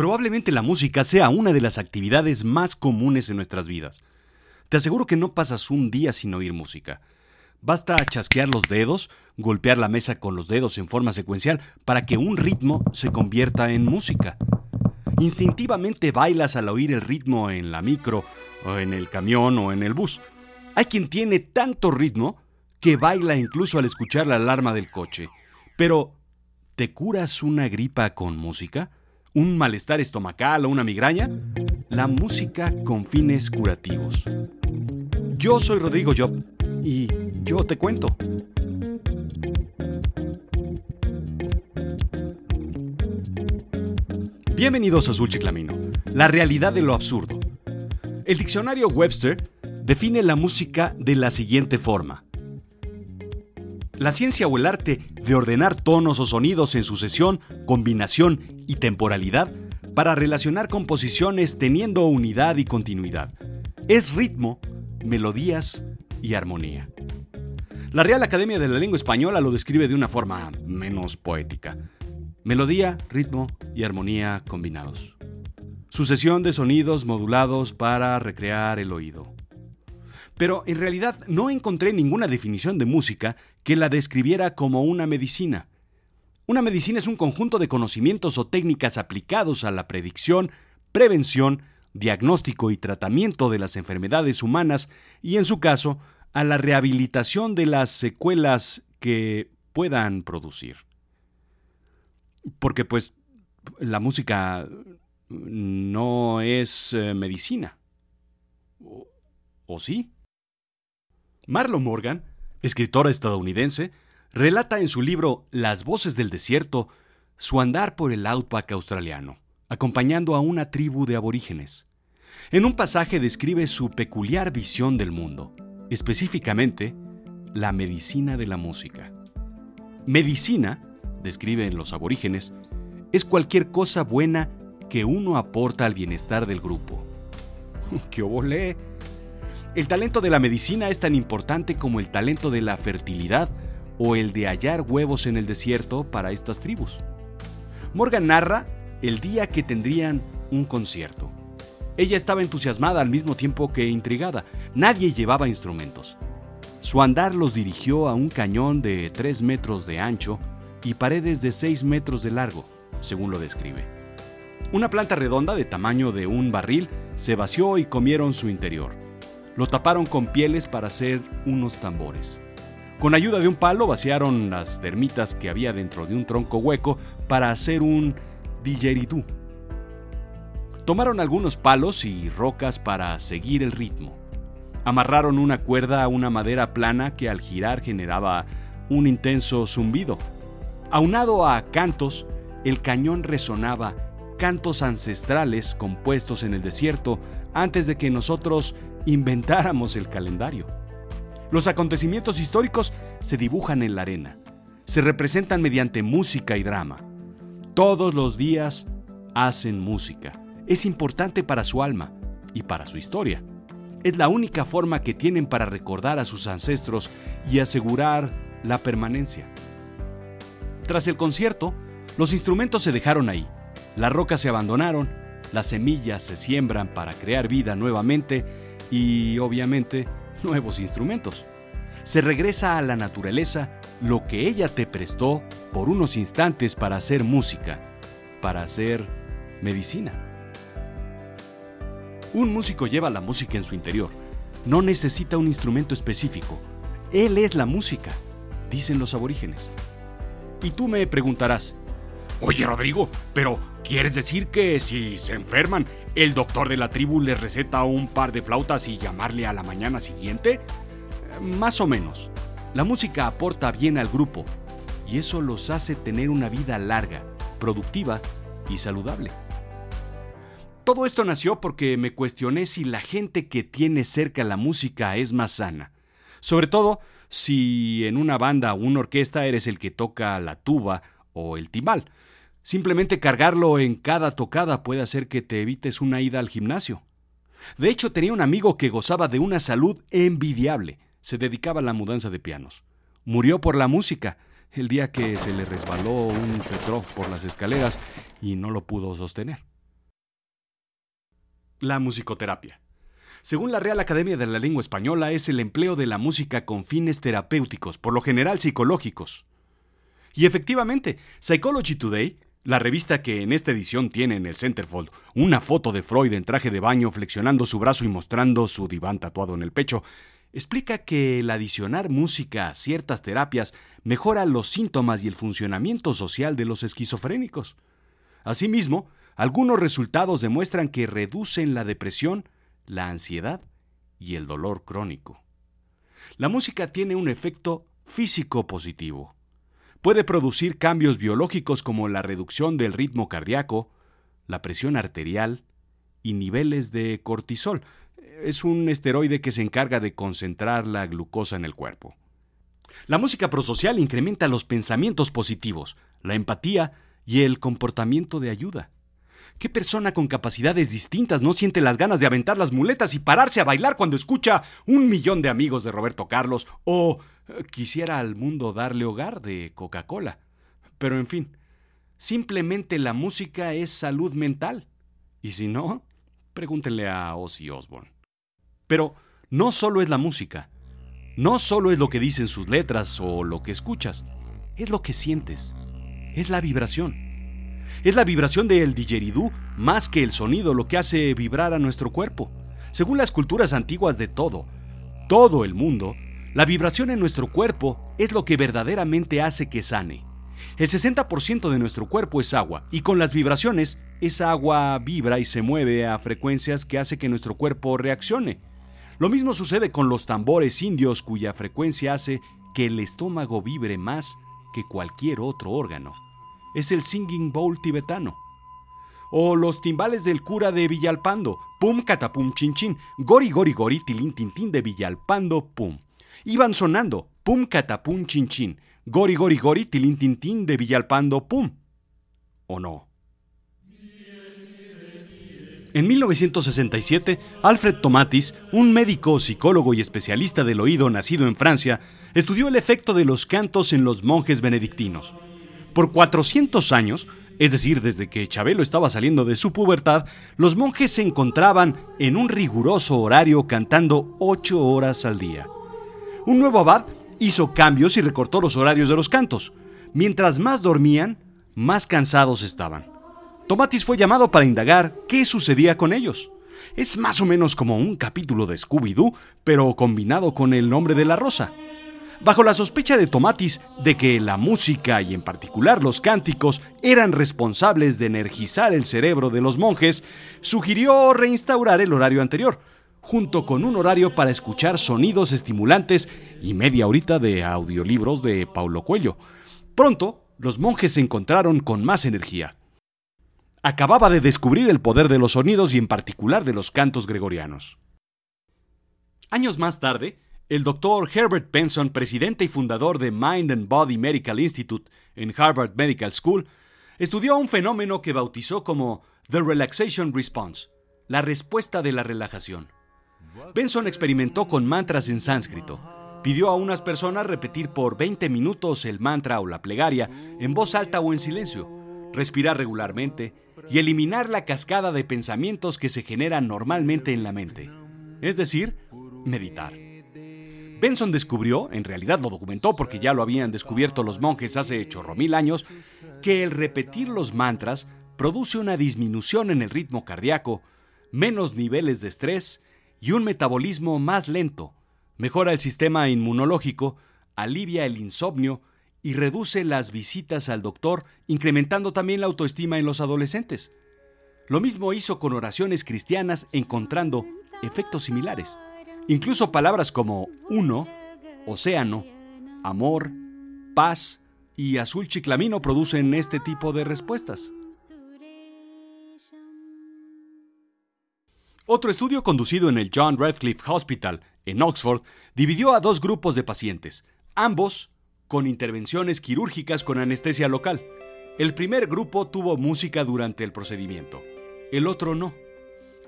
Probablemente la música sea una de las actividades más comunes en nuestras vidas. Te aseguro que no pasas un día sin oír música. Basta chasquear los dedos, golpear la mesa con los dedos en forma secuencial para que un ritmo se convierta en música. Instintivamente bailas al oír el ritmo en la micro, o en el camión o en el bus. Hay quien tiene tanto ritmo que baila incluso al escuchar la alarma del coche. Pero, ¿te curas una gripa con música? ¿Un malestar estomacal o una migraña? La música con fines curativos. Yo soy Rodrigo Job y yo te cuento. Bienvenidos a Chiclamino, la realidad de lo absurdo. El diccionario Webster define la música de la siguiente forma. La ciencia o el arte de ordenar tonos o sonidos en sucesión, combinación y temporalidad para relacionar composiciones teniendo unidad y continuidad. Es ritmo, melodías y armonía. La Real Academia de la Lengua Española lo describe de una forma menos poética. Melodía, ritmo y armonía combinados. Sucesión de sonidos modulados para recrear el oído. Pero en realidad no encontré ninguna definición de música que la describiera como una medicina. Una medicina es un conjunto de conocimientos o técnicas aplicados a la predicción, prevención, diagnóstico y tratamiento de las enfermedades humanas y, en su caso, a la rehabilitación de las secuelas que puedan producir. Porque pues la música no es eh, medicina. ¿O, ¿O sí? Marlon Morgan, escritora estadounidense, relata en su libro Las voces del desierto su andar por el outback australiano, acompañando a una tribu de aborígenes. En un pasaje describe su peculiar visión del mundo, específicamente la medicina de la música. Medicina, describen los aborígenes, es cualquier cosa buena que uno aporta al bienestar del grupo. ¡Qué obolé! El talento de la medicina es tan importante como el talento de la fertilidad o el de hallar huevos en el desierto para estas tribus. Morgan narra el día que tendrían un concierto. Ella estaba entusiasmada al mismo tiempo que intrigada. Nadie llevaba instrumentos. Su andar los dirigió a un cañón de 3 metros de ancho y paredes de 6 metros de largo, según lo describe. Una planta redonda de tamaño de un barril se vació y comieron su interior. Lo taparon con pieles para hacer unos tambores. Con ayuda de un palo vaciaron las termitas que había dentro de un tronco hueco para hacer un didgeridoo. Tomaron algunos palos y rocas para seguir el ritmo. Amarraron una cuerda a una madera plana que al girar generaba un intenso zumbido. Aunado a cantos, el cañón resonaba cantos ancestrales compuestos en el desierto antes de que nosotros inventáramos el calendario. Los acontecimientos históricos se dibujan en la arena, se representan mediante música y drama. Todos los días hacen música. Es importante para su alma y para su historia. Es la única forma que tienen para recordar a sus ancestros y asegurar la permanencia. Tras el concierto, los instrumentos se dejaron ahí, las rocas se abandonaron, las semillas se siembran para crear vida nuevamente y, obviamente, nuevos instrumentos. Se regresa a la naturaleza lo que ella te prestó por unos instantes para hacer música, para hacer medicina. Un músico lleva la música en su interior. No necesita un instrumento específico. Él es la música, dicen los aborígenes. Y tú me preguntarás, Oye Rodrigo, pero ¿quieres decir que si se enferman, el doctor de la tribu les receta un par de flautas y llamarle a la mañana siguiente? Más o menos. La música aporta bien al grupo y eso los hace tener una vida larga, productiva y saludable. Todo esto nació porque me cuestioné si la gente que tiene cerca la música es más sana. Sobre todo si en una banda o una orquesta eres el que toca la tuba o el timbal. Simplemente cargarlo en cada tocada puede hacer que te evites una ida al gimnasio. De hecho, tenía un amigo que gozaba de una salud envidiable. Se dedicaba a la mudanza de pianos. Murió por la música el día que se le resbaló un Petrov por las escaleras y no lo pudo sostener. La musicoterapia. Según la Real Academia de la Lengua Española, es el empleo de la música con fines terapéuticos, por lo general psicológicos. Y efectivamente, Psychology Today, la revista que en esta edición tiene en el centerfold una foto de Freud en traje de baño flexionando su brazo y mostrando su diván tatuado en el pecho, explica que el adicionar música a ciertas terapias mejora los síntomas y el funcionamiento social de los esquizofrénicos. Asimismo, algunos resultados demuestran que reducen la depresión, la ansiedad y el dolor crónico. La música tiene un efecto físico positivo. Puede producir cambios biológicos como la reducción del ritmo cardíaco, la presión arterial y niveles de cortisol. Es un esteroide que se encarga de concentrar la glucosa en el cuerpo. La música prosocial incrementa los pensamientos positivos, la empatía y el comportamiento de ayuda. ¿Qué persona con capacidades distintas no siente las ganas de aventar las muletas y pararse a bailar cuando escucha un millón de amigos de Roberto Carlos o eh, quisiera al mundo darle hogar de Coca-Cola? Pero en fin, simplemente la música es salud mental. Y si no, pregúntenle a Ozzy Osbourne. Pero no solo es la música, no solo es lo que dicen sus letras o lo que escuchas, es lo que sientes, es la vibración. Es la vibración del didgeridoo más que el sonido lo que hace vibrar a nuestro cuerpo. Según las culturas antiguas de todo, todo el mundo, la vibración en nuestro cuerpo es lo que verdaderamente hace que sane. El 60% de nuestro cuerpo es agua y con las vibraciones, esa agua vibra y se mueve a frecuencias que hace que nuestro cuerpo reaccione. Lo mismo sucede con los tambores indios cuya frecuencia hace que el estómago vibre más que cualquier otro órgano es el singing bowl tibetano. O los timbales del cura de Villalpando, pum catapum chin chin, gori gori gori tilín tintín de Villalpando, pum. Iban sonando, pum catapum chin chin, gori gori gori tilín tintín de Villalpando, pum. ¿O no? En 1967, Alfred Tomatis, un médico, psicólogo y especialista del oído nacido en Francia, estudió el efecto de los cantos en los monjes benedictinos. Por 400 años, es decir, desde que Chabelo estaba saliendo de su pubertad, los monjes se encontraban en un riguroso horario cantando 8 horas al día. Un nuevo abad hizo cambios y recortó los horarios de los cantos. Mientras más dormían, más cansados estaban. Tomatis fue llamado para indagar qué sucedía con ellos. Es más o menos como un capítulo de Scooby-Doo, pero combinado con el nombre de la rosa bajo la sospecha de Tomatis de que la música y en particular los cánticos eran responsables de energizar el cerebro de los monjes, sugirió reinstaurar el horario anterior, junto con un horario para escuchar sonidos estimulantes y media horita de audiolibros de Paulo Cuello. Pronto, los monjes se encontraron con más energía. Acababa de descubrir el poder de los sonidos y en particular de los cantos gregorianos. Años más tarde, el doctor Herbert Benson, presidente y fundador de Mind and Body Medical Institute en Harvard Medical School, estudió un fenómeno que bautizó como The Relaxation Response, la respuesta de la relajación. Benson experimentó con mantras en sánscrito. Pidió a unas personas repetir por 20 minutos el mantra o la plegaria en voz alta o en silencio, respirar regularmente y eliminar la cascada de pensamientos que se generan normalmente en la mente, es decir, meditar. Benson descubrió, en realidad lo documentó porque ya lo habían descubierto los monjes hace chorro mil años, que el repetir los mantras produce una disminución en el ritmo cardíaco, menos niveles de estrés y un metabolismo más lento, mejora el sistema inmunológico, alivia el insomnio y reduce las visitas al doctor, incrementando también la autoestima en los adolescentes. Lo mismo hizo con oraciones cristianas encontrando efectos similares. Incluso palabras como uno, océano, amor, paz y azul chiclamino producen este tipo de respuestas. Otro estudio conducido en el John Radcliffe Hospital en Oxford dividió a dos grupos de pacientes, ambos con intervenciones quirúrgicas con anestesia local. El primer grupo tuvo música durante el procedimiento, el otro no.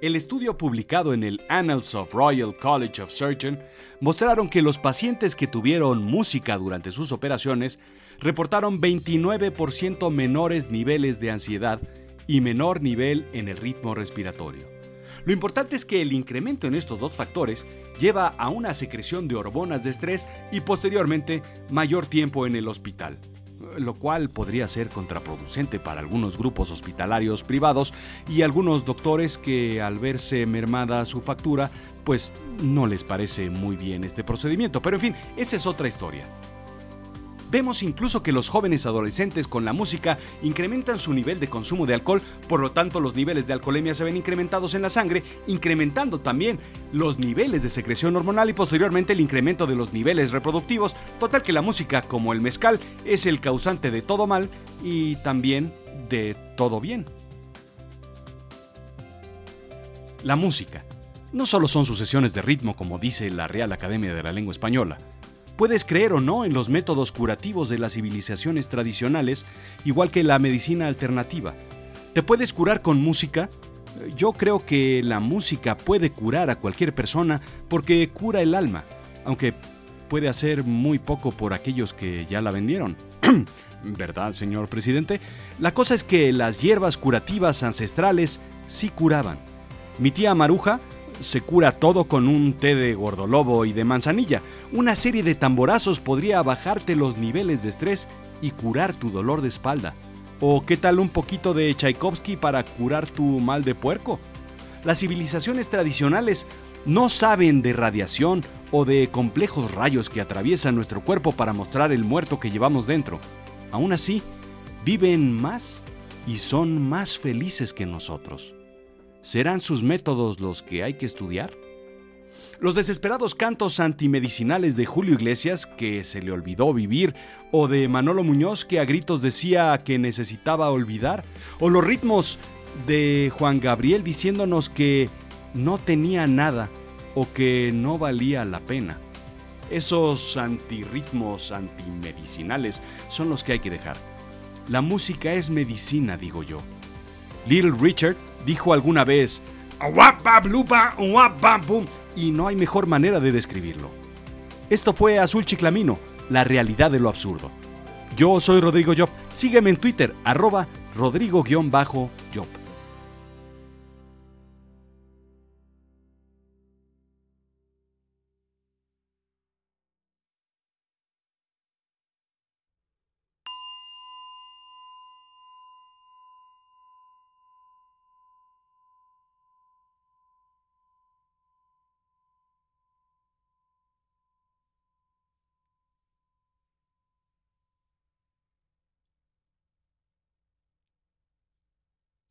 El estudio publicado en el Annals of Royal College of Surgeons mostraron que los pacientes que tuvieron música durante sus operaciones reportaron 29% menores niveles de ansiedad y menor nivel en el ritmo respiratorio. Lo importante es que el incremento en estos dos factores lleva a una secreción de hormonas de estrés y posteriormente mayor tiempo en el hospital, lo cual podría ser contraproducente para algunos grupos hospitalarios privados y algunos doctores que al verse mermada su factura, pues no les parece muy bien este procedimiento. Pero en fin, esa es otra historia. Vemos incluso que los jóvenes adolescentes con la música incrementan su nivel de consumo de alcohol, por lo tanto los niveles de alcoholemia se ven incrementados en la sangre, incrementando también los niveles de secreción hormonal y posteriormente el incremento de los niveles reproductivos. Total que la música, como el mezcal, es el causante de todo mal y también de todo bien. La música no solo son sucesiones de ritmo como dice la Real Academia de la Lengua Española, Puedes creer o no en los métodos curativos de las civilizaciones tradicionales, igual que la medicina alternativa. ¿Te puedes curar con música? Yo creo que la música puede curar a cualquier persona porque cura el alma, aunque puede hacer muy poco por aquellos que ya la vendieron. ¿Verdad, señor presidente? La cosa es que las hierbas curativas ancestrales sí curaban. Mi tía Maruja se cura todo con un té de gordolobo y de manzanilla. Una serie de tamborazos podría bajarte los niveles de estrés y curar tu dolor de espalda. ¿O qué tal un poquito de Tchaikovsky para curar tu mal de puerco? Las civilizaciones tradicionales no saben de radiación o de complejos rayos que atraviesan nuestro cuerpo para mostrar el muerto que llevamos dentro. Aún así, viven más y son más felices que nosotros. ¿Serán sus métodos los que hay que estudiar? Los desesperados cantos antimedicinales de Julio Iglesias, que se le olvidó vivir, o de Manolo Muñoz, que a gritos decía que necesitaba olvidar, o los ritmos de Juan Gabriel diciéndonos que no tenía nada o que no valía la pena. Esos antirritmos antimedicinales son los que hay que dejar. La música es medicina, digo yo. Little Richard dijo alguna vez y no hay mejor manera de describirlo. Esto fue Azul Chiclamino, la realidad de lo absurdo. Yo soy Rodrigo Job. Sígueme en Twitter, arroba Rodrigo-Job